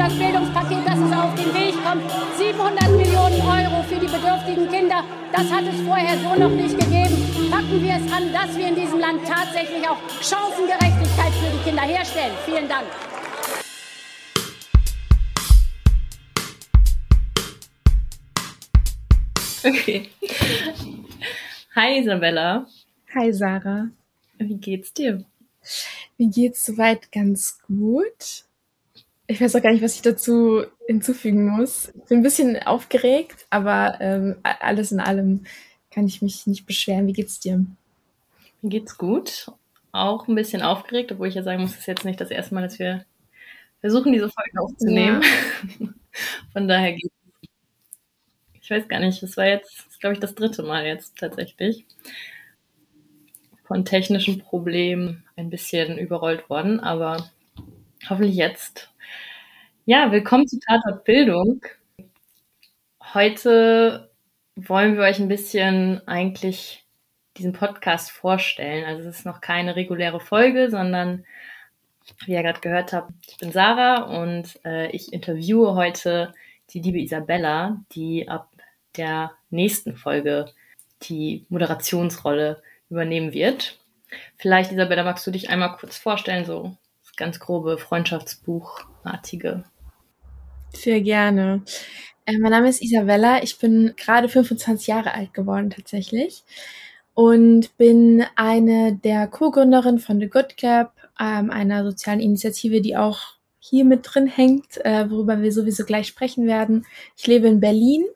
das Bildungspaket, das es auf den Weg kommt. 700 Millionen Euro für die bedürftigen Kinder, das hat es vorher so noch nicht gegeben. Packen wir es an, dass wir in diesem Land tatsächlich auch Chancengerechtigkeit für die Kinder herstellen. Vielen Dank. Okay. Hi Isabella. Hi Sarah. Wie geht's dir? Mir geht's soweit ganz gut. Ich weiß auch gar nicht, was ich dazu hinzufügen muss. Ich bin ein bisschen aufgeregt, aber ähm, alles in allem kann ich mich nicht beschweren. Wie geht's dir? Mir geht's gut. Auch ein bisschen aufgeregt, obwohl ich ja sagen muss, es ist jetzt nicht das erste Mal, dass wir versuchen, diese Folge aufzunehmen. Ja. Von daher geht's. Ich weiß gar nicht, es war jetzt, glaube ich, das dritte Mal jetzt tatsächlich von technischen Problemen ein bisschen überrollt worden, aber hoffentlich jetzt. Ja, willkommen zu Tatort Bildung. Heute wollen wir euch ein bisschen eigentlich diesen Podcast vorstellen. Also es ist noch keine reguläre Folge, sondern wie ihr gerade gehört habt, ich bin Sarah und äh, ich interviewe heute die liebe Isabella, die ab der nächsten Folge die Moderationsrolle übernehmen wird. Vielleicht, Isabella, magst du dich einmal kurz vorstellen, so ganz grobe Freundschaftsbuchartige? Sehr gerne. Äh, mein Name ist Isabella. Ich bin gerade 25 Jahre alt geworden tatsächlich und bin eine der Co-Gründerinnen von The Good Club, ähm, einer sozialen Initiative, die auch hier mit drin hängt, äh, worüber wir sowieso gleich sprechen werden. Ich lebe in Berlin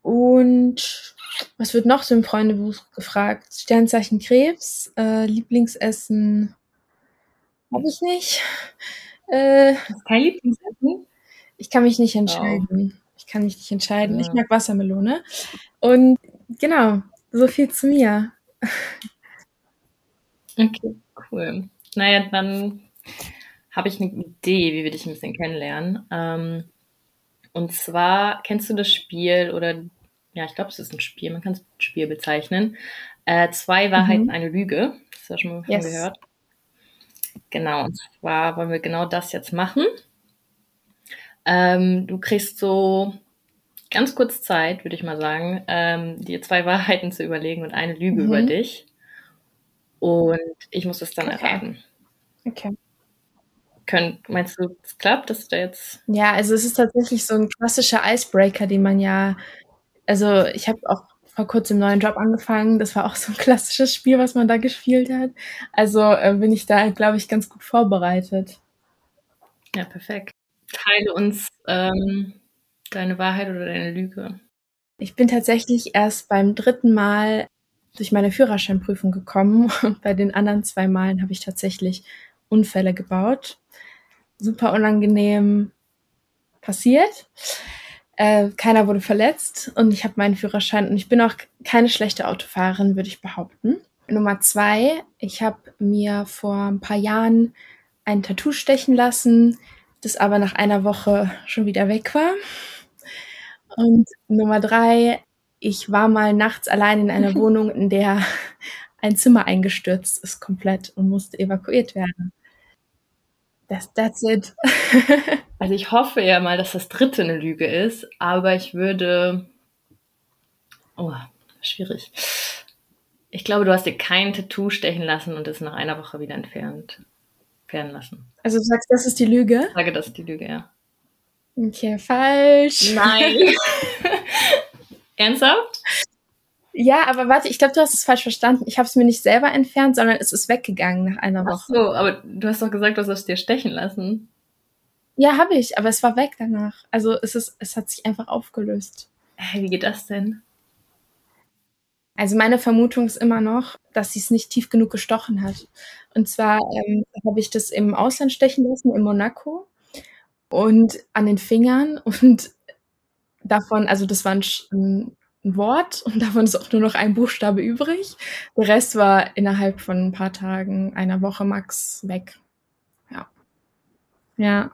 und was wird noch so im Freundebuch gefragt? Sternzeichen Krebs, äh, Lieblingsessen habe ich nicht. Äh, Kein Lieblingsessen? Ich kann mich nicht entscheiden. Oh. Ich kann mich nicht entscheiden. Ja. Ich mag Wassermelone. Und genau, so viel zu mir. Okay, cool. Naja, dann habe ich eine Idee, wie wir dich ein bisschen kennenlernen. Ähm, und zwar, kennst du das Spiel oder ja, ich glaube, es ist ein Spiel, man kann es Spiel bezeichnen. Äh, zwei Wahrheiten, mhm. eine Lüge. Das hast du schon mal yes. gehört. Genau, und zwar wollen wir genau das jetzt machen. Ähm, du kriegst so ganz kurz Zeit, würde ich mal sagen, ähm, dir zwei Wahrheiten zu überlegen und eine Lüge mhm. über dich. Und ich muss es dann okay. erraten. Okay. Könnt, meinst du, es klappt, dass du da jetzt. Ja, also es ist tatsächlich so ein klassischer Icebreaker, den man ja also ich habe auch vor kurzem neuen Job angefangen. Das war auch so ein klassisches Spiel, was man da gespielt hat. Also äh, bin ich da, glaube ich, ganz gut vorbereitet. Ja, perfekt. Teile uns ähm, deine Wahrheit oder deine Lüge. Ich bin tatsächlich erst beim dritten Mal durch meine Führerscheinprüfung gekommen. Bei den anderen zwei Malen habe ich tatsächlich Unfälle gebaut. Super unangenehm passiert. Äh, keiner wurde verletzt und ich habe meinen Führerschein und ich bin auch keine schlechte Autofahrerin, würde ich behaupten. Nummer zwei, ich habe mir vor ein paar Jahren ein Tattoo stechen lassen, das aber nach einer Woche schon wieder weg war. Und Nummer drei, ich war mal nachts allein in einer Wohnung, in der ein Zimmer eingestürzt ist komplett und musste evakuiert werden. That's, that's it. also ich hoffe ja mal, dass das dritte eine Lüge ist, aber ich würde. Oh, schwierig. Ich glaube, du hast dir kein Tattoo stechen lassen und es nach einer Woche wieder entfernt werden lassen. Also du sagst, das ist die Lüge? Ich sage, das ist die Lüge, ja. Okay, falsch. Nein. Ernsthaft? Ja, aber warte, ich glaube, du hast es falsch verstanden. Ich habe es mir nicht selber entfernt, sondern es ist weggegangen nach einer Woche. Ach so, aber du hast doch gesagt, du hast es dir stechen lassen. Ja, habe ich, aber es war weg danach. Also es ist, es hat sich einfach aufgelöst. Hey, wie geht das denn? Also meine Vermutung ist immer noch, dass sie es nicht tief genug gestochen hat. Und zwar ähm, habe ich das im Ausland stechen lassen, in Monaco und an den Fingern und davon, also das war ein, ein Wort und davon ist auch nur noch ein Buchstabe übrig. Der Rest war innerhalb von ein paar Tagen, einer Woche max weg. Ja. Ja.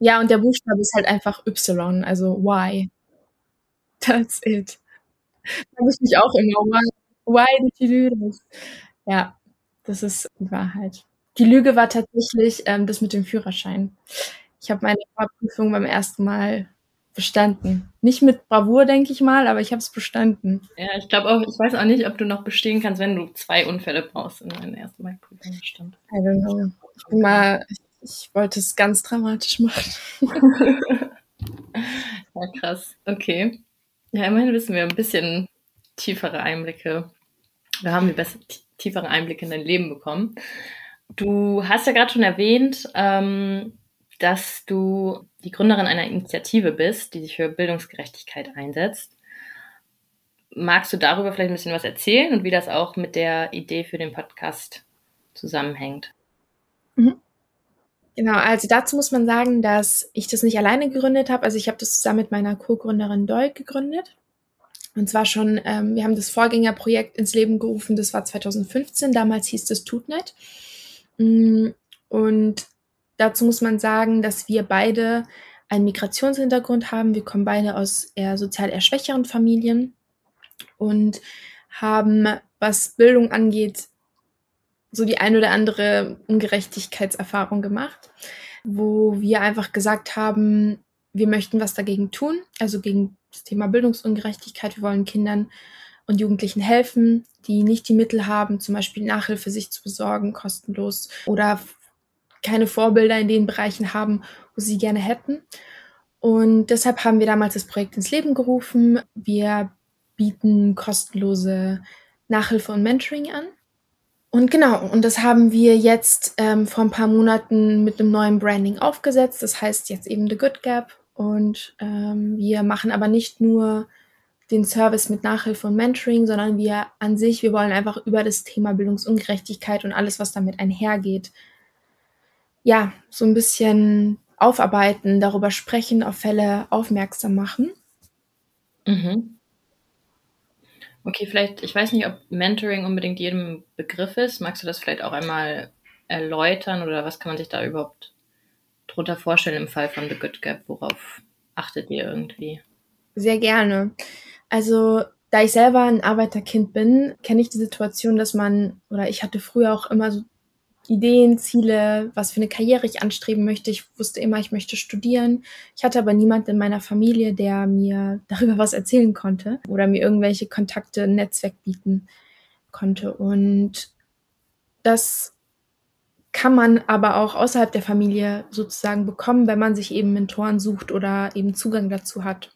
Ja, und der Buchstabe ist halt einfach Y, also Y. That's it. Da habe ich mich auch immer, why, why did you do this? Ja, das ist die Wahrheit. Die Lüge war tatsächlich ähm, das mit dem Führerschein. Ich habe meine Fahrprüfung beim ersten Mal bestanden. Nicht mit Bravour, denke ich mal, aber ich habe es bestanden. Ja, ich glaube auch, ich weiß auch nicht, ob du noch bestehen kannst, wenn du zwei Unfälle brauchst in deiner ersten. I don't know. Ich, bin mal, ich, ich wollte es ganz dramatisch machen. ja, krass. Okay. Ja, immerhin wissen wir ein bisschen tiefere Einblicke. Wir haben die bessere, tiefere Einblicke in dein Leben bekommen. Du hast ja gerade schon erwähnt, ähm, dass du die Gründerin einer Initiative bist, die sich für Bildungsgerechtigkeit einsetzt. Magst du darüber vielleicht ein bisschen was erzählen und wie das auch mit der Idee für den Podcast zusammenhängt? Mhm. Genau, also dazu muss man sagen, dass ich das nicht alleine gegründet habe. Also ich habe das zusammen mit meiner Co-Gründerin Doig gegründet. Und zwar schon, ähm, wir haben das Vorgängerprojekt ins Leben gerufen, das war 2015, damals hieß es Tutnet. Mm, und dazu muss man sagen, dass wir beide einen Migrationshintergrund haben. Wir kommen beide aus eher sozial eher schwächeren Familien und haben, was Bildung angeht, so die ein oder andere Ungerechtigkeitserfahrung gemacht, wo wir einfach gesagt haben, wir möchten was dagegen tun, also gegen das Thema Bildungsungerechtigkeit. Wir wollen Kindern und Jugendlichen helfen, die nicht die Mittel haben, zum Beispiel Nachhilfe sich zu besorgen, kostenlos oder keine Vorbilder in den Bereichen haben, wo sie gerne hätten. Und deshalb haben wir damals das Projekt ins Leben gerufen. Wir bieten kostenlose Nachhilfe und Mentoring an. Und genau, und das haben wir jetzt ähm, vor ein paar Monaten mit einem neuen Branding aufgesetzt. Das heißt jetzt eben The Good Gap. Und ähm, wir machen aber nicht nur den Service mit Nachhilfe und Mentoring, sondern wir an sich, wir wollen einfach über das Thema Bildungsungerechtigkeit und alles, was damit einhergeht, ja, so ein bisschen aufarbeiten, darüber sprechen, auf Fälle aufmerksam machen. Mhm. Okay, vielleicht, ich weiß nicht, ob Mentoring unbedingt jedem Begriff ist. Magst du das vielleicht auch einmal erläutern oder was kann man sich da überhaupt drunter vorstellen im Fall von The Good Gap? Worauf achtet ihr irgendwie? Sehr gerne. Also, da ich selber ein Arbeiterkind bin, kenne ich die Situation, dass man, oder ich hatte früher auch immer so Ideen, Ziele, was für eine Karriere ich anstreben möchte. Ich wusste immer, ich möchte studieren. Ich hatte aber niemanden in meiner Familie, der mir darüber was erzählen konnte oder mir irgendwelche Kontakte, Netzwerk bieten konnte. Und das kann man aber auch außerhalb der Familie sozusagen bekommen, wenn man sich eben Mentoren sucht oder eben Zugang dazu hat.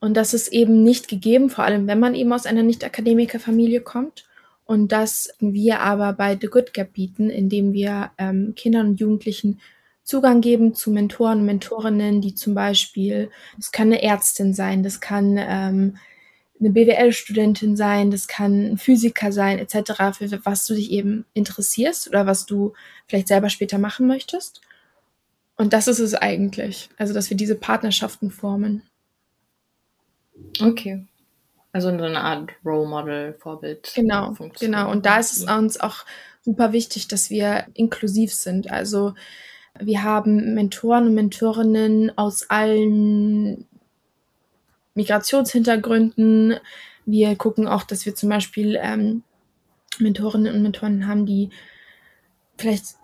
Und das ist eben nicht gegeben, vor allem wenn man eben aus einer Nicht-Akademiker-Familie kommt. Und das wir aber bei The Good Gap bieten, indem wir ähm, Kindern und Jugendlichen Zugang geben zu Mentoren und Mentorinnen, die zum Beispiel, das kann eine Ärztin sein, das kann ähm, eine BWL-Studentin sein, das kann ein Physiker sein, etc., für was du dich eben interessierst oder was du vielleicht selber später machen möchtest. Und das ist es eigentlich, also dass wir diese Partnerschaften formen. Okay. Also so eine Art Role Model, Vorbild. Genau, genau. Und da ist es uns auch super wichtig, dass wir inklusiv sind. Also wir haben Mentoren und Mentorinnen aus allen Migrationshintergründen. Wir gucken auch, dass wir zum Beispiel ähm, Mentorinnen und Mentoren haben, die vielleicht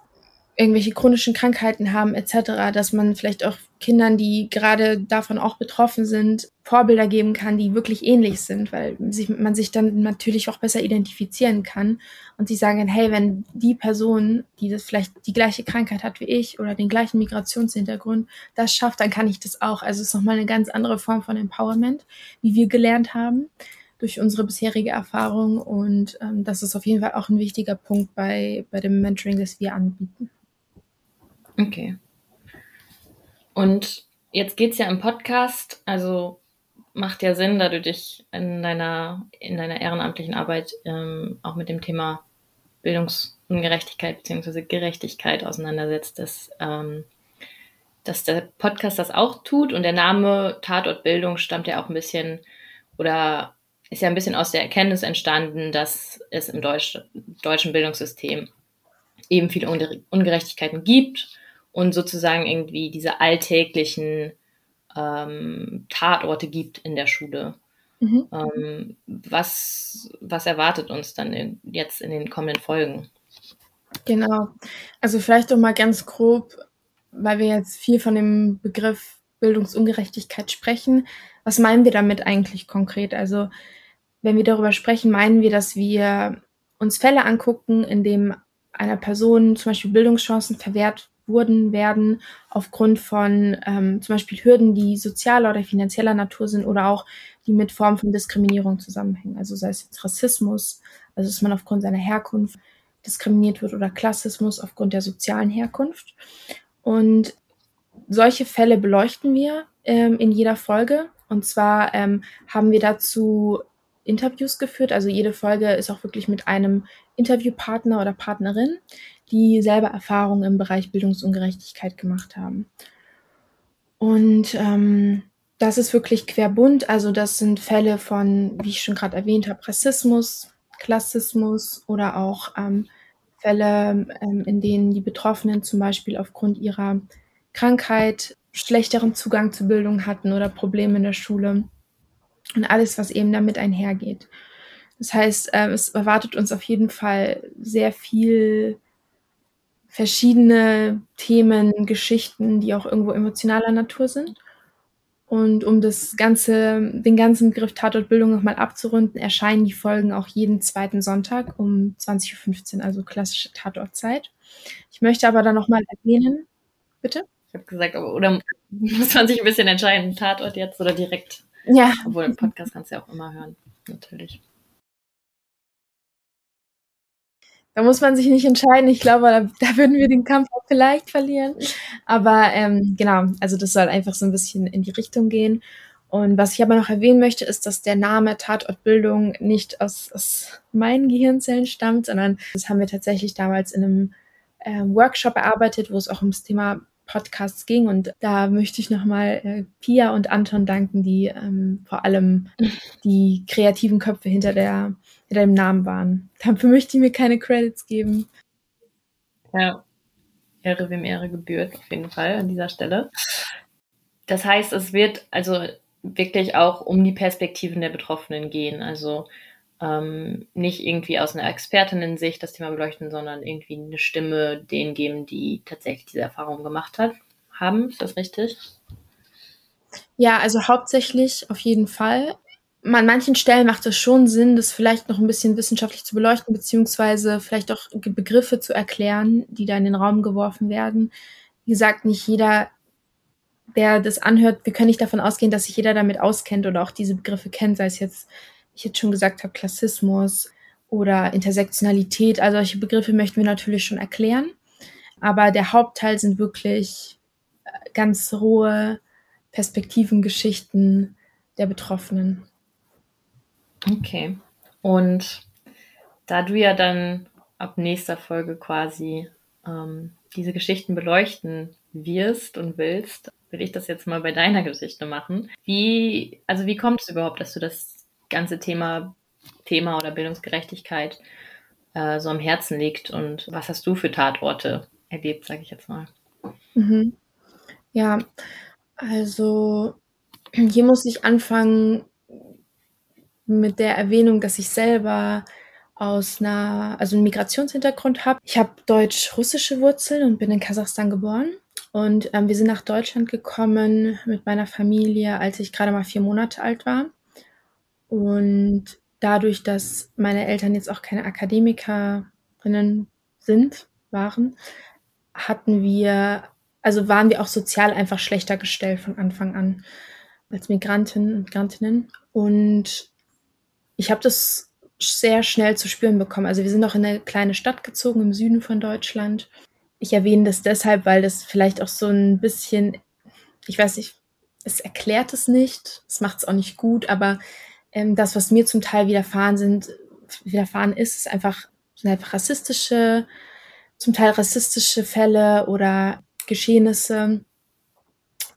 irgendwelche chronischen Krankheiten haben etc., dass man vielleicht auch Kindern, die gerade davon auch betroffen sind, Vorbilder geben kann, die wirklich ähnlich sind, weil sich, man sich dann natürlich auch besser identifizieren kann und sie sagen, hey, wenn die Person, die das vielleicht die gleiche Krankheit hat wie ich oder den gleichen Migrationshintergrund, das schafft, dann kann ich das auch. Also es ist nochmal eine ganz andere Form von Empowerment, wie wir gelernt haben durch unsere bisherige Erfahrung und ähm, das ist auf jeden Fall auch ein wichtiger Punkt bei, bei dem Mentoring, das wir anbieten. Okay. Und jetzt geht es ja im Podcast, also macht ja Sinn, da du dich in deiner, in deiner ehrenamtlichen Arbeit ähm, auch mit dem Thema Bildungsungerechtigkeit bzw. Gerechtigkeit auseinandersetzt, dass, ähm, dass der Podcast das auch tut und der Name Tatort Bildung stammt ja auch ein bisschen oder ist ja ein bisschen aus der Erkenntnis entstanden, dass es im Deutsch, deutschen Bildungssystem eben viele Ungerechtigkeiten gibt und sozusagen irgendwie diese alltäglichen ähm, Tatorte gibt in der Schule. Mhm. Ähm, was, was erwartet uns dann in, jetzt in den kommenden Folgen? Genau. Also vielleicht doch mal ganz grob, weil wir jetzt viel von dem Begriff Bildungsungerechtigkeit sprechen. Was meinen wir damit eigentlich konkret? Also wenn wir darüber sprechen, meinen wir, dass wir uns Fälle angucken, in dem einer Person zum Beispiel Bildungschancen verwehrt wurden, werden aufgrund von ähm, zum Beispiel Hürden, die sozialer oder finanzieller Natur sind oder auch die mit Formen von Diskriminierung zusammenhängen. Also sei es jetzt Rassismus, also dass man aufgrund seiner Herkunft diskriminiert wird oder Klassismus aufgrund der sozialen Herkunft. Und solche Fälle beleuchten wir ähm, in jeder Folge. Und zwar ähm, haben wir dazu Interviews geführt. Also jede Folge ist auch wirklich mit einem Interviewpartner oder Partnerin, die selber Erfahrungen im Bereich Bildungsungerechtigkeit gemacht haben. Und ähm, das ist wirklich querbunt. Also das sind Fälle von, wie ich schon gerade erwähnt habe, Rassismus, Klassismus oder auch ähm, Fälle, ähm, in denen die Betroffenen zum Beispiel aufgrund ihrer Krankheit schlechteren Zugang zur Bildung hatten oder Probleme in der Schule und alles, was eben damit einhergeht. Das heißt, äh, es erwartet uns auf jeden Fall sehr viel verschiedene Themen, Geschichten, die auch irgendwo emotionaler Natur sind. Und um das ganze, den ganzen Begriff Tatortbildung nochmal abzurunden, erscheinen die Folgen auch jeden zweiten Sonntag um 20.15 Uhr, also klassische Tatortzeit. Ich möchte aber dann nochmal erwähnen, bitte? Ich habe gesagt, oder muss man sich ein bisschen entscheiden, Tatort jetzt oder direkt? Ja. Obwohl im Podcast kannst du ja auch immer hören, natürlich. Da muss man sich nicht entscheiden. Ich glaube, da, da würden wir den Kampf auch vielleicht verlieren. Aber ähm, genau, also das soll einfach so ein bisschen in die Richtung gehen. Und was ich aber noch erwähnen möchte, ist, dass der Name Tatortbildung nicht aus, aus meinen Gehirnzellen stammt, sondern das haben wir tatsächlich damals in einem äh, Workshop erarbeitet, wo es auch ums Thema Podcasts ging. Und da möchte ich nochmal äh, Pia und Anton danken, die ähm, vor allem die kreativen Köpfe hinter der in deinem Namen waren. Dafür möchte ich mir keine Credits geben. Ja, Ehre wem Ehre gebührt, auf jeden Fall an dieser Stelle. Das heißt, es wird also wirklich auch um die Perspektiven der Betroffenen gehen. Also ähm, nicht irgendwie aus einer Expertinnen-Sicht das Thema beleuchten, sondern irgendwie eine Stimme denen geben, die tatsächlich diese Erfahrung gemacht hat, haben. Ist das richtig? Ja, also hauptsächlich auf jeden Fall an manchen Stellen macht es schon Sinn, das vielleicht noch ein bisschen wissenschaftlich zu beleuchten, beziehungsweise vielleicht auch Begriffe zu erklären, die da in den Raum geworfen werden. Wie gesagt, nicht jeder, der das anhört, wir können nicht davon ausgehen, dass sich jeder damit auskennt oder auch diese Begriffe kennt, sei es jetzt, ich jetzt schon gesagt habe, Klassismus oder Intersektionalität. Also solche Begriffe möchten wir natürlich schon erklären. Aber der Hauptteil sind wirklich äh, ganz rohe Perspektiven, Geschichten der Betroffenen. Okay. Und da du ja dann ab nächster Folge quasi ähm, diese Geschichten beleuchten wirst und willst, will ich das jetzt mal bei deiner Geschichte machen. Wie, also wie kommt es überhaupt, dass du das ganze Thema, Thema oder Bildungsgerechtigkeit äh, so am Herzen liegt und was hast du für Tatorte erlebt, sage ich jetzt mal? Mhm. Ja, also hier muss ich anfangen mit der Erwähnung, dass ich selber aus einer, also einen Migrationshintergrund habe. Ich habe deutsch-russische Wurzeln und bin in Kasachstan geboren. Und ähm, wir sind nach Deutschland gekommen mit meiner Familie, als ich gerade mal vier Monate alt war. Und dadurch, dass meine Eltern jetzt auch keine Akademikerinnen sind, waren, hatten wir, also waren wir auch sozial einfach schlechter gestellt von Anfang an als Migranten und Migrantinnen. Und ich habe das sehr schnell zu spüren bekommen. Also wir sind auch in eine kleine Stadt gezogen im Süden von Deutschland. Ich erwähne das deshalb, weil das vielleicht auch so ein bisschen, ich weiß nicht, es erklärt es nicht, es macht es auch nicht gut, aber ähm, das, was mir zum Teil widerfahren sind, widerfahren ist, ist einfach, sind einfach rassistische, zum Teil rassistische Fälle oder Geschehnisse,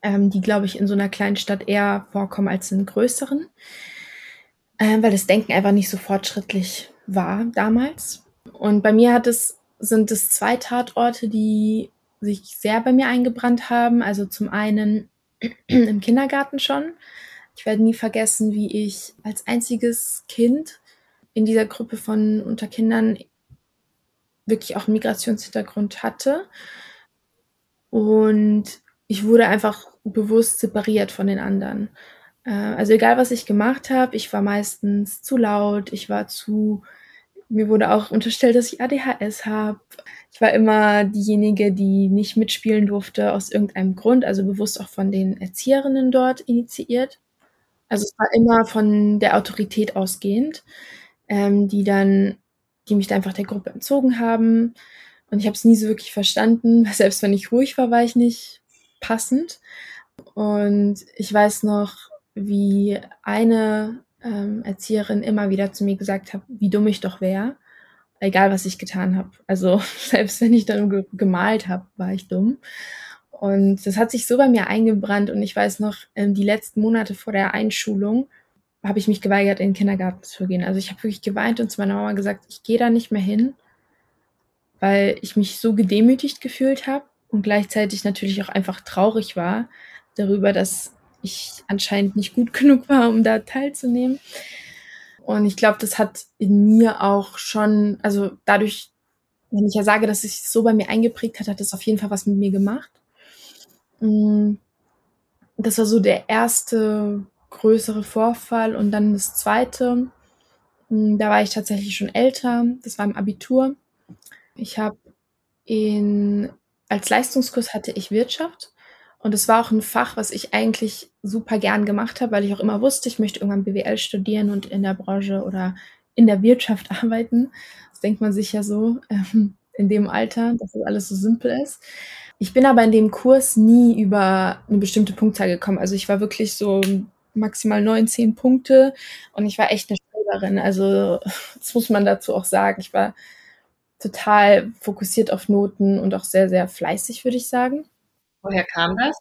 ähm, die, glaube ich, in so einer kleinen Stadt eher vorkommen als in größeren äh, weil das Denken einfach nicht so fortschrittlich war damals. Und bei mir hat es, sind es zwei Tatorte, die sich sehr bei mir eingebrannt haben. Also zum einen im Kindergarten schon. Ich werde nie vergessen, wie ich als einziges Kind in dieser Gruppe von Unterkindern wirklich auch Migrationshintergrund hatte. Und ich wurde einfach bewusst separiert von den anderen. Äh, also egal, was ich gemacht habe, ich war meistens zu laut, ich war zu, mir wurde auch unterstellt, dass ich ADHS habe. Ich war immer diejenige, die nicht mitspielen durfte aus irgendeinem Grund, also bewusst auch von den Erzieherinnen dort initiiert. Also es war immer von der Autorität ausgehend, ähm, die dann, die mich da einfach der Gruppe entzogen haben. Und ich habe es nie so wirklich verstanden. Selbst wenn ich ruhig war, war ich nicht passend. Und ich weiß noch, wie eine ähm, Erzieherin immer wieder zu mir gesagt hat, wie dumm ich doch wäre, egal was ich getan habe. Also selbst wenn ich dann ge gemalt habe, war ich dumm. Und das hat sich so bei mir eingebrannt. Und ich weiß noch, ähm, die letzten Monate vor der Einschulung habe ich mich geweigert, in den Kindergarten zu gehen. Also ich habe wirklich geweint und zu meiner Mama gesagt, ich gehe da nicht mehr hin, weil ich mich so gedemütigt gefühlt habe und gleichzeitig natürlich auch einfach traurig war darüber, dass ich anscheinend nicht gut genug war, um da teilzunehmen. Und ich glaube, das hat in mir auch schon, also dadurch, wenn ich ja sage, dass es sich so bei mir eingeprägt hat, hat das auf jeden Fall was mit mir gemacht. Mm, das war so der erste größere Vorfall und dann das zweite. Mm, da war ich tatsächlich schon älter. Das war im Abitur. Ich habe in als Leistungskurs hatte ich Wirtschaft und es war auch ein Fach, was ich eigentlich super gern gemacht habe, weil ich auch immer wusste, ich möchte irgendwann BWL studieren und in der Branche oder in der Wirtschaft arbeiten. Das denkt man sich ja so ähm, in dem Alter, dass das alles so simpel ist. Ich bin aber in dem Kurs nie über eine bestimmte Punktzahl gekommen. Also ich war wirklich so maximal neun, zehn Punkte und ich war echt eine Schreiberin. Also das muss man dazu auch sagen. Ich war total fokussiert auf Noten und auch sehr, sehr fleißig, würde ich sagen. Woher kam das?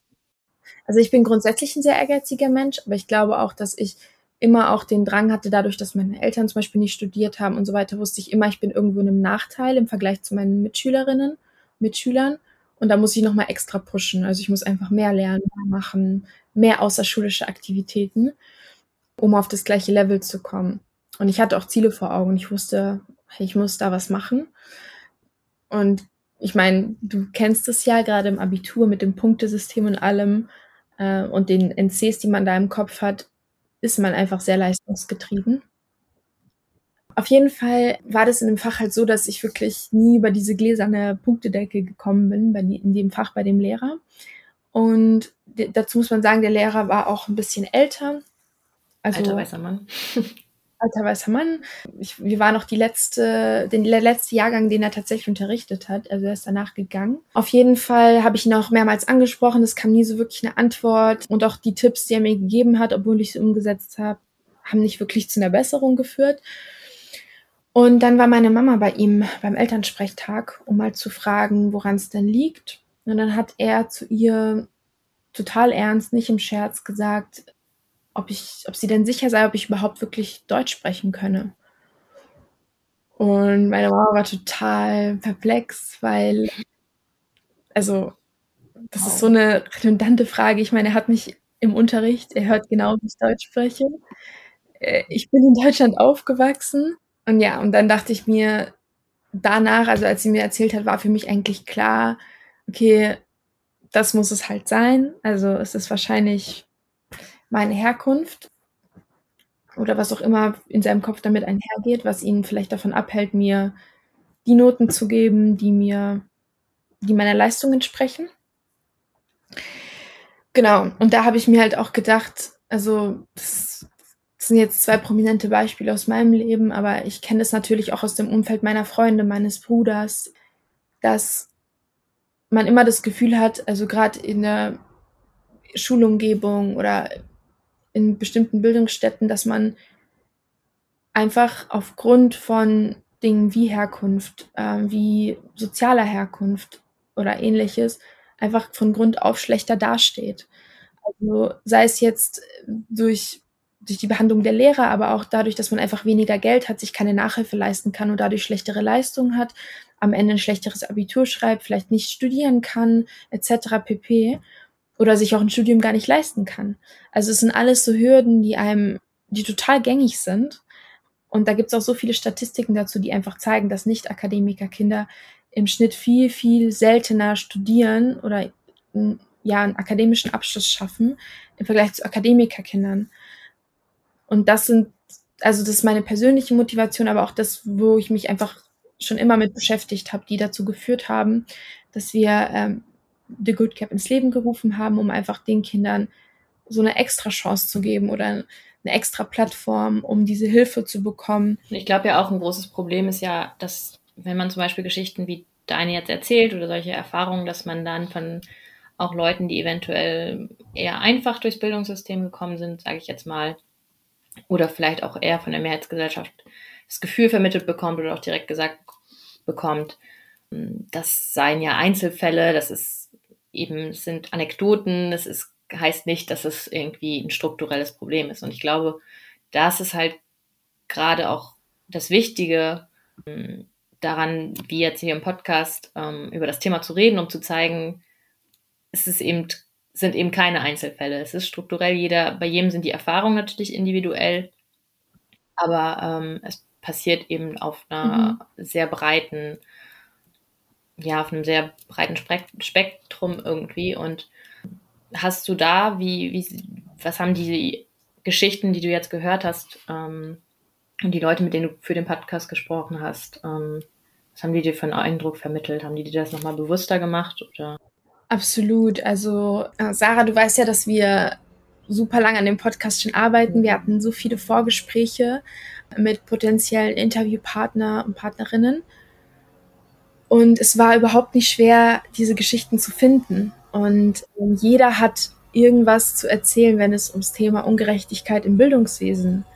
Also ich bin grundsätzlich ein sehr ehrgeiziger Mensch, aber ich glaube auch, dass ich immer auch den Drang hatte, dadurch, dass meine Eltern zum Beispiel nicht studiert haben und so weiter, wusste ich immer, ich bin irgendwo in einem Nachteil im Vergleich zu meinen Mitschülerinnen, Mitschülern. Und da muss ich nochmal extra pushen. Also ich muss einfach mehr lernen, mehr machen, mehr außerschulische Aktivitäten, um auf das gleiche Level zu kommen. Und ich hatte auch Ziele vor Augen. Ich wusste, ich muss da was machen. Und ich meine, du kennst es ja gerade im Abitur mit dem Punktesystem und allem äh, und den NCs, die man da im Kopf hat, ist man einfach sehr leistungsgetrieben. Auf jeden Fall war das in dem Fach halt so, dass ich wirklich nie über diese gläserne Punktedecke gekommen bin, bei, in dem Fach bei dem Lehrer. Und dazu muss man sagen, der Lehrer war auch ein bisschen älter. Also, Alter weißer Mann. alter weißer Mann. Ich, wir waren noch die letzte, den der letzte Jahrgang, den er tatsächlich unterrichtet hat. Also er ist danach gegangen. Auf jeden Fall habe ich ihn auch mehrmals angesprochen. Es kam nie so wirklich eine Antwort. Und auch die Tipps, die er mir gegeben hat, obwohl ich sie umgesetzt habe, haben nicht wirklich zu einer Besserung geführt. Und dann war meine Mama bei ihm beim Elternsprechtag, um mal zu fragen, woran es denn liegt. Und dann hat er zu ihr total ernst, nicht im Scherz gesagt, ob ich, ob sie denn sicher sei, ob ich überhaupt wirklich Deutsch sprechen könne. Und meine Mama war total perplex, weil, also, das wow. ist so eine redundante Frage. Ich meine, er hat mich im Unterricht, er hört genau, wie ich Deutsch spreche. Äh, ich bin in Deutschland aufgewachsen. Und ja, und dann dachte ich mir, danach, also als sie mir erzählt hat, war für mich eigentlich klar, okay, das muss es halt sein. Also es ist wahrscheinlich meine Herkunft oder was auch immer in seinem Kopf damit einhergeht, was ihn vielleicht davon abhält, mir die Noten zu geben, die mir, die meiner Leistung entsprechen. Genau, und da habe ich mir halt auch gedacht, also das, das sind jetzt zwei prominente Beispiele aus meinem Leben, aber ich kenne es natürlich auch aus dem Umfeld meiner Freunde, meines Bruders, dass man immer das Gefühl hat, also gerade in der Schulumgebung oder in bestimmten Bildungsstätten, dass man einfach aufgrund von Dingen wie Herkunft, äh, wie sozialer Herkunft oder ähnliches einfach von Grund auf schlechter dasteht. Also sei es jetzt durch, durch die Behandlung der Lehrer, aber auch dadurch, dass man einfach weniger Geld hat, sich keine Nachhilfe leisten kann und dadurch schlechtere Leistungen hat, am Ende ein schlechteres Abitur schreibt, vielleicht nicht studieren kann, etc. pp oder sich auch ein Studium gar nicht leisten kann. Also es sind alles so Hürden, die einem, die total gängig sind Und da gibt es auch so viele Statistiken dazu, die einfach zeigen, dass Nicht-Akademiker-Kinder im Schnitt viel, viel seltener studieren oder ja, einen akademischen Abschluss schaffen im Vergleich zu Akademikerkindern. Und das sind, also das ist meine persönliche Motivation, aber auch das, wo ich mich einfach schon immer mit beschäftigt habe, die dazu geführt haben, dass wir ähm, The Good Cap ins Leben gerufen haben, um einfach den Kindern so eine extra Chance zu geben oder eine extra Plattform, um diese Hilfe zu bekommen. Ich glaube ja auch ein großes Problem ist ja, dass wenn man zum Beispiel Geschichten wie deine jetzt erzählt oder solche Erfahrungen, dass man dann von auch Leuten, die eventuell eher einfach durchs Bildungssystem gekommen sind, sage ich jetzt mal, oder vielleicht auch eher von der Mehrheitsgesellschaft das Gefühl vermittelt bekommt oder auch direkt gesagt bekommt, das seien ja Einzelfälle, das ist eben, sind Anekdoten, das ist, heißt nicht, dass es irgendwie ein strukturelles Problem ist. Und ich glaube, das ist halt gerade auch das Wichtige daran, wie jetzt hier im Podcast ähm, über das Thema zu reden, um zu zeigen, es ist eben, sind eben keine Einzelfälle. Es ist strukturell jeder, bei jedem sind die Erfahrungen natürlich individuell, aber ähm, es passiert eben auf einer mhm. sehr breiten, ja, auf einem sehr breiten Spektrum irgendwie. Und hast du da, wie, wie, was haben die Geschichten, die du jetzt gehört hast, ähm, und die Leute, mit denen du für den Podcast gesprochen hast, ähm, was haben die dir für einen Eindruck vermittelt? Haben die dir das nochmal bewusster gemacht? Oder? Absolut. Also, äh, Sarah, du weißt ja, dass wir super lange an dem Podcast schon arbeiten. Wir hatten so viele Vorgespräche mit potenziellen Interviewpartner und Partnerinnen. Und es war überhaupt nicht schwer, diese Geschichten zu finden. Und jeder hat irgendwas zu erzählen, wenn es ums Thema Ungerechtigkeit im Bildungswesen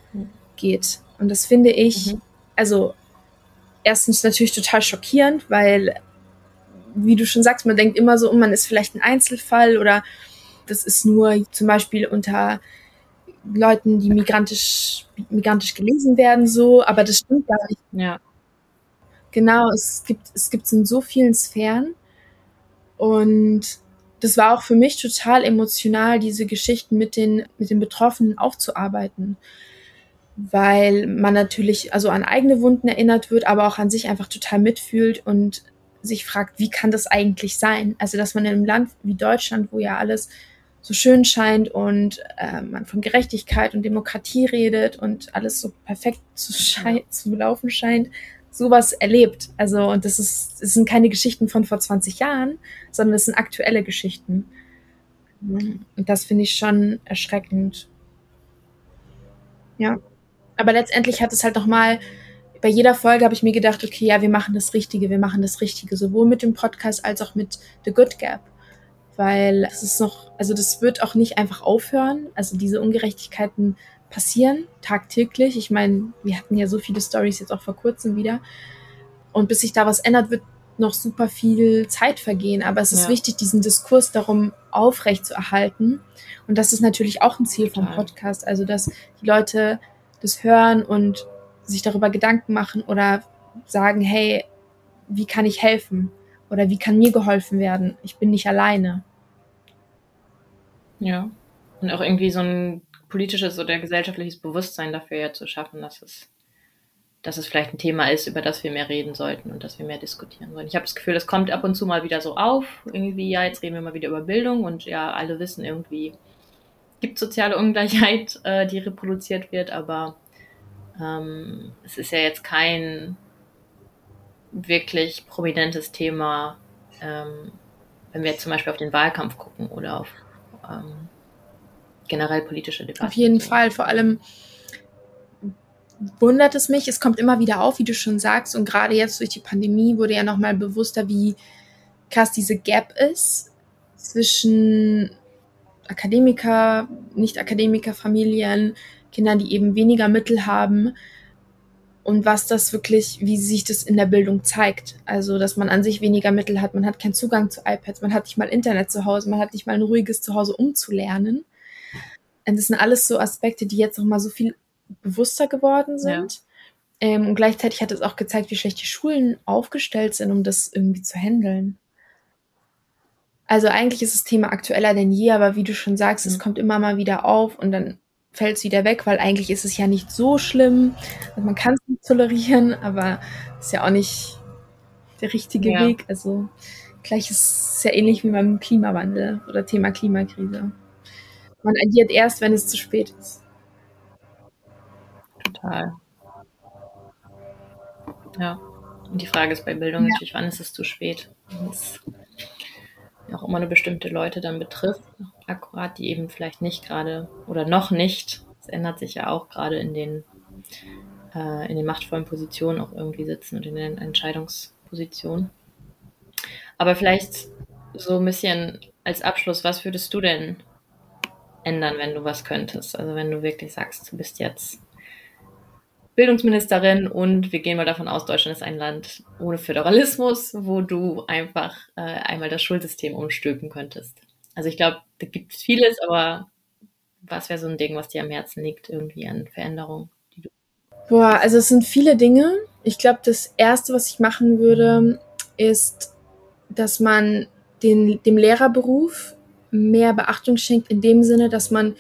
geht. Und das finde ich, mhm. also erstens natürlich total schockierend, weil wie du schon sagst, man denkt immer so, man ist vielleicht ein Einzelfall oder das ist nur zum Beispiel unter Leuten, die migrantisch, migrantisch gelesen werden, so, aber das stimmt gar nicht. Ja. Genau, es gibt, es gibt es in so vielen Sphären und das war auch für mich total emotional, diese Geschichten mit den, mit den Betroffenen aufzuarbeiten. Weil man natürlich also an eigene Wunden erinnert wird, aber auch an sich einfach total mitfühlt und sich fragt, wie kann das eigentlich sein? Also, dass man in einem Land wie Deutschland, wo ja alles so schön scheint und äh, man von Gerechtigkeit und Demokratie redet und alles so perfekt zu, zu laufen scheint, sowas erlebt. Also, und das ist, es sind keine Geschichten von vor 20 Jahren, sondern es sind aktuelle Geschichten. Und das finde ich schon erschreckend. Ja. Aber letztendlich hat es halt nochmal bei jeder Folge habe ich mir gedacht, okay, ja, wir machen das Richtige, wir machen das Richtige, sowohl mit dem Podcast als auch mit The Good Gap. Weil es ist noch, also das wird auch nicht einfach aufhören. Also diese Ungerechtigkeiten passieren tagtäglich. Ich meine, wir hatten ja so viele Stories jetzt auch vor kurzem wieder. Und bis sich da was ändert, wird noch super viel Zeit vergehen. Aber es ist ja. wichtig, diesen Diskurs darum aufrecht zu erhalten. Und das ist natürlich auch ein Ziel Total. vom Podcast. Also, dass die Leute das hören und sich darüber Gedanken machen oder sagen, hey, wie kann ich helfen? Oder wie kann mir geholfen werden? Ich bin nicht alleine. Ja. Und auch irgendwie so ein politisches oder gesellschaftliches Bewusstsein dafür ja zu schaffen, dass es, dass es vielleicht ein Thema ist, über das wir mehr reden sollten und dass wir mehr diskutieren sollen. Ich habe das Gefühl, das kommt ab und zu mal wieder so auf. Irgendwie, ja, jetzt reden wir mal wieder über Bildung und ja, alle wissen irgendwie, gibt soziale Ungleichheit, äh, die reproduziert wird, aber ähm, es ist ja jetzt kein wirklich prominentes Thema, ähm, wenn wir jetzt zum Beispiel auf den Wahlkampf gucken oder auf ähm, generell politische Debatten. Auf jeden Fall, vor allem wundert es mich, es kommt immer wieder auf, wie du schon sagst, und gerade jetzt durch die Pandemie wurde ja nochmal bewusster, wie krass diese Gap ist zwischen Akademiker, Nicht-Akademiker-Familien, Kindern, die eben weniger Mittel haben und was das wirklich, wie sich das in der Bildung zeigt. Also, dass man an sich weniger Mittel hat, man hat keinen Zugang zu iPads, man hat nicht mal Internet zu Hause, man hat nicht mal ein ruhiges Zuhause, um zu lernen. Und das sind alles so Aspekte, die jetzt noch mal so viel bewusster geworden sind. Ja. Ähm, und gleichzeitig hat es auch gezeigt, wie schlecht die Schulen aufgestellt sind, um das irgendwie zu handeln. Also eigentlich ist das Thema aktueller denn je, aber wie du schon sagst, mhm. es kommt immer mal wieder auf und dann fällt es wieder weg, weil eigentlich ist es ja nicht so schlimm. Also man kann es nicht tolerieren, aber ist ja auch nicht der richtige ja. Weg. Also gleich ist es ja ähnlich wie beim Klimawandel oder Thema Klimakrise. Man agiert erst, wenn es zu spät ist. Total. Ja. Und die Frage ist bei Bildung ja. natürlich, wann ist es zu spät? Das auch immer eine bestimmte Leute dann betrifft, akkurat, die eben vielleicht nicht gerade oder noch nicht, es ändert sich ja auch gerade in den, äh, in den machtvollen Positionen auch irgendwie sitzen und in den Entscheidungspositionen. Aber vielleicht so ein bisschen als Abschluss, was würdest du denn ändern, wenn du was könntest? Also wenn du wirklich sagst, du bist jetzt Bildungsministerin und wir gehen mal davon aus, Deutschland ist ein Land ohne Föderalismus, wo du einfach äh, einmal das Schulsystem umstülpen könntest. Also ich glaube, da gibt es vieles, aber was wäre so ein Ding, was dir am Herzen liegt, irgendwie an Veränderungen? Boah, also es sind viele Dinge. Ich glaube, das Erste, was ich machen würde, ist, dass man den, dem Lehrerberuf mehr Beachtung schenkt, in dem Sinne, dass man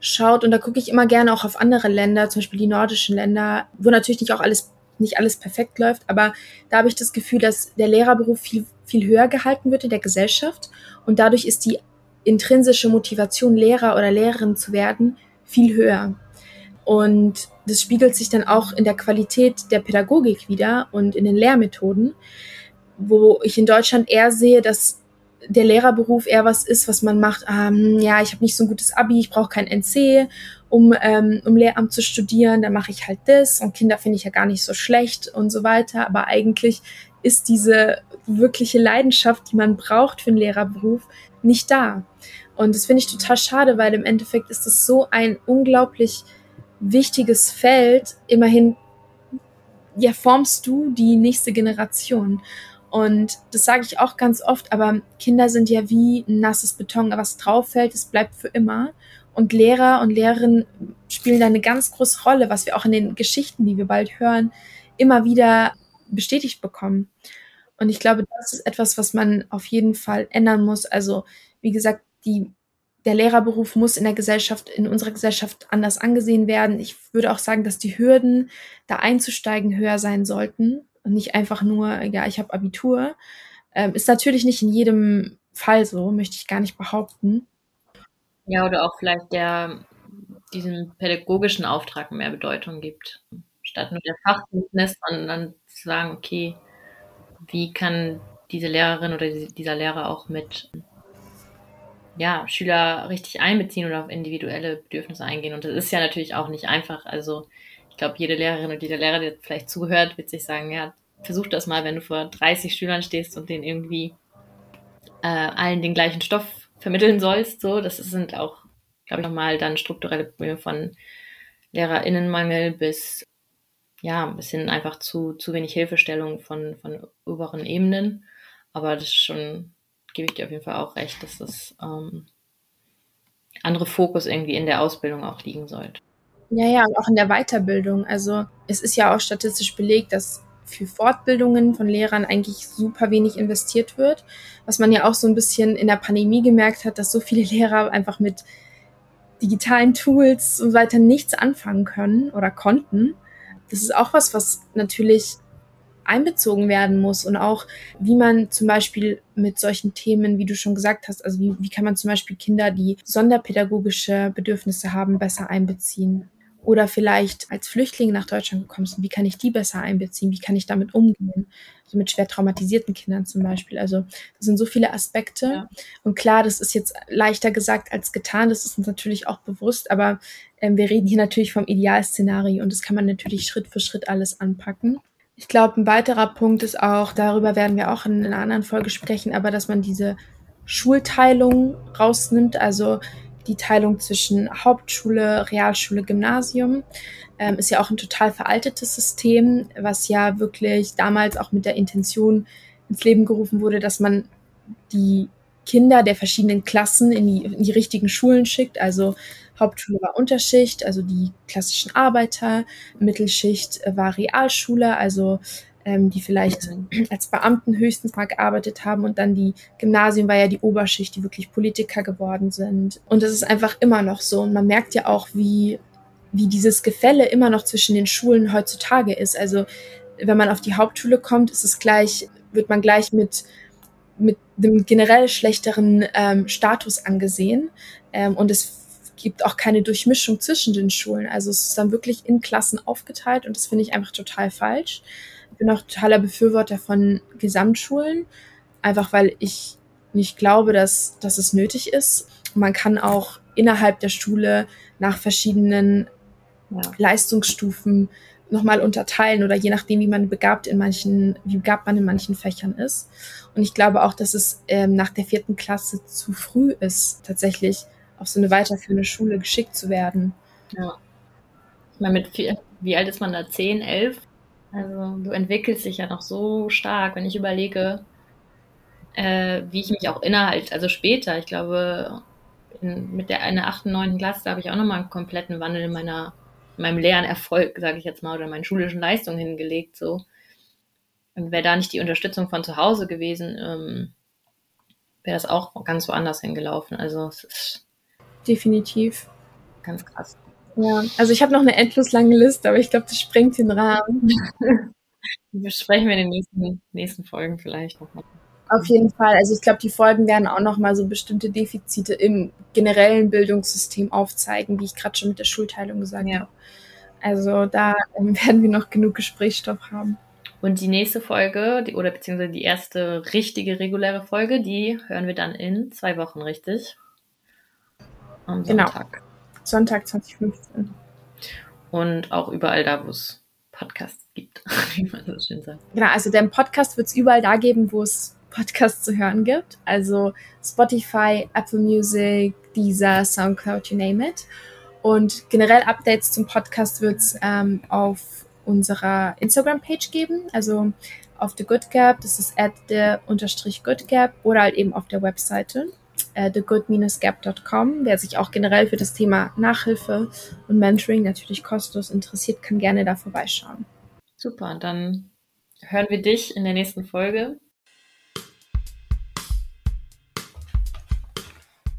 schaut, und da gucke ich immer gerne auch auf andere Länder, zum Beispiel die nordischen Länder, wo natürlich nicht auch alles, nicht alles perfekt läuft, aber da habe ich das Gefühl, dass der Lehrerberuf viel, viel höher gehalten wird in der Gesellschaft. Und dadurch ist die intrinsische Motivation, Lehrer oder Lehrerin zu werden, viel höher. Und das spiegelt sich dann auch in der Qualität der Pädagogik wieder und in den Lehrmethoden, wo ich in Deutschland eher sehe, dass der Lehrerberuf eher was ist, was man macht, ähm, ja, ich habe nicht so ein gutes Abi, ich brauche kein NC, um, ähm, um Lehramt zu studieren, dann mache ich halt das und Kinder finde ich ja gar nicht so schlecht und so weiter. Aber eigentlich ist diese wirkliche Leidenschaft, die man braucht für einen Lehrerberuf, nicht da. Und das finde ich total schade, weil im Endeffekt ist es so ein unglaublich wichtiges Feld. Immerhin ja, formst du die nächste Generation. Und das sage ich auch ganz oft, aber Kinder sind ja wie nasses Beton, was drauf fällt, es bleibt für immer. Und Lehrer und Lehrerinnen spielen da eine ganz große Rolle, was wir auch in den Geschichten, die wir bald hören, immer wieder bestätigt bekommen. Und ich glaube, das ist etwas, was man auf jeden Fall ändern muss. Also, wie gesagt, die, der Lehrerberuf muss in der Gesellschaft, in unserer Gesellschaft anders angesehen werden. Ich würde auch sagen, dass die Hürden, da einzusteigen, höher sein sollten und nicht einfach nur, ja, ich habe Abitur. Ähm, ist natürlich nicht in jedem Fall so, möchte ich gar nicht behaupten. Ja, oder auch vielleicht der diesem pädagogischen Auftrag mehr Bedeutung gibt. Statt nur der Fachkenntnis, sondern zu sagen, okay, wie kann diese Lehrerin oder dieser Lehrer auch mit ja, Schüler richtig einbeziehen oder auf individuelle Bedürfnisse eingehen. Und das ist ja natürlich auch nicht einfach. Also glaube, jede Lehrerin und jeder Lehrer, der vielleicht zuhört, wird sich sagen, ja, versuch das mal, wenn du vor 30 Schülern stehst und denen irgendwie äh, allen den gleichen Stoff vermitteln sollst. So, das sind auch, glaube ich, nochmal dann strukturelle Probleme von LehrerInnenmangel bis ja, bis hin einfach zu, zu wenig Hilfestellung von, von oberen Ebenen. Aber das ist schon, gebe ich dir auf jeden Fall auch recht, dass das ähm, andere Fokus irgendwie in der Ausbildung auch liegen sollte. Ja, ja, und auch in der Weiterbildung. Also es ist ja auch statistisch belegt, dass für Fortbildungen von Lehrern eigentlich super wenig investiert wird. Was man ja auch so ein bisschen in der Pandemie gemerkt hat, dass so viele Lehrer einfach mit digitalen Tools und weiter nichts anfangen können oder konnten. Das ist auch was, was natürlich einbezogen werden muss und auch wie man zum Beispiel mit solchen Themen, wie du schon gesagt hast, also wie, wie kann man zum Beispiel Kinder, die sonderpädagogische Bedürfnisse haben, besser einbeziehen oder vielleicht als Flüchtling nach Deutschland gekommen sind, wie kann ich die besser einbeziehen? Wie kann ich damit umgehen? Also mit schwer traumatisierten Kindern zum Beispiel. Also das sind so viele Aspekte. Ja. Und klar, das ist jetzt leichter gesagt als getan. Das ist uns natürlich auch bewusst. Aber ähm, wir reden hier natürlich vom Idealszenario und das kann man natürlich Schritt für Schritt alles anpacken. Ich glaube, ein weiterer Punkt ist auch, darüber werden wir auch in einer anderen Folge sprechen, aber dass man diese Schulteilung rausnimmt. Also die Teilung zwischen Hauptschule, Realschule, Gymnasium. Ähm, ist ja auch ein total veraltetes System, was ja wirklich damals auch mit der Intention ins Leben gerufen wurde, dass man die Kinder der verschiedenen Klassen in die, in die richtigen Schulen schickt. Also Hauptschule war Unterschicht, also die klassischen Arbeiter, Mittelschicht war Realschule, also ähm, die vielleicht als Beamten höchstens mal gearbeitet haben und dann die Gymnasien war ja die Oberschicht, die wirklich Politiker geworden sind. Und das ist einfach immer noch so. Und man merkt ja auch, wie, wie dieses Gefälle immer noch zwischen den Schulen heutzutage ist. Also wenn man auf die Hauptschule kommt, ist es gleich, wird man gleich mit mit dem generell schlechteren ähm, Status angesehen. Ähm, und es gibt auch keine Durchmischung zwischen den Schulen. Also es ist dann wirklich in Klassen aufgeteilt und das finde ich einfach total falsch. Ich bin auch totaler Befürworter von Gesamtschulen, einfach weil ich nicht glaube, dass, dass es nötig ist. Man kann auch innerhalb der Schule nach verschiedenen ja. Leistungsstufen nochmal unterteilen oder je nachdem, wie man begabt in manchen, wie begabt man in manchen Fächern ist. Und ich glaube auch, dass es ähm, nach der vierten Klasse zu früh ist, tatsächlich auf so eine weiterführende Schule geschickt zu werden. Ja. Ich meine, mit vier, wie alt ist man da? Zehn, elf? Also du entwickelst dich ja noch so stark, wenn ich überlege, äh, wie ich mich auch innerhalb, also später, ich glaube, in, mit der einer achten, neunten Klasse, da habe ich auch nochmal einen kompletten Wandel in meiner, in meinem Lernerfolg, sage ich jetzt mal, oder in meinen schulischen Leistungen hingelegt. So. Und wäre da nicht die Unterstützung von zu Hause gewesen, ähm, wäre das auch ganz woanders hingelaufen. Also es ist definitiv. Ganz krass. Ja, also ich habe noch eine endlos lange Liste, aber ich glaube, das sprengt den Rahmen. Die besprechen wir in den nächsten, nächsten Folgen vielleicht nochmal. Auf jeden Fall. Also ich glaube, die Folgen werden auch nochmal so bestimmte Defizite im generellen Bildungssystem aufzeigen, wie ich gerade schon mit der Schulteilung gesagt ja. habe. Also da ähm, werden wir noch genug Gesprächsstoff haben. Und die nächste Folge, die, oder beziehungsweise die erste richtige reguläre Folge, die hören wir dann in zwei Wochen, richtig? am genau. Sonntag. Sonntag 2015. Und auch überall da, wo es Podcasts gibt, wie man so schön sagt. Genau, also den Podcast wird es überall da geben, wo es Podcasts zu hören gibt. Also Spotify, Apple Music, Deezer, Soundcloud, you name it. Und generell Updates zum Podcast wird es ähm, auf unserer Instagram-Page geben, also auf The Good Gap, das ist at the unterstrich Good Gap oder halt eben auf der Webseite äh, thegood-gap.com. Wer sich auch generell für das Thema Nachhilfe und Mentoring natürlich kostenlos interessiert, kann gerne da vorbeischauen. Super, dann hören wir dich in der nächsten Folge.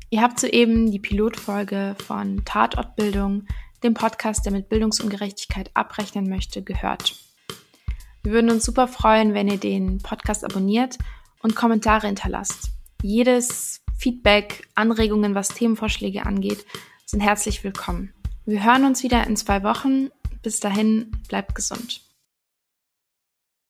Ihr habt soeben die Pilotfolge von Tatortbildung, dem Podcast, der mit Bildungsungerechtigkeit abrechnen möchte, gehört. Wir würden uns super freuen, wenn ihr den Podcast abonniert und Kommentare hinterlasst. Jedes Feedback, Anregungen, was Themenvorschläge angeht, sind herzlich willkommen. Wir hören uns wieder in zwei Wochen. Bis dahin, bleibt gesund.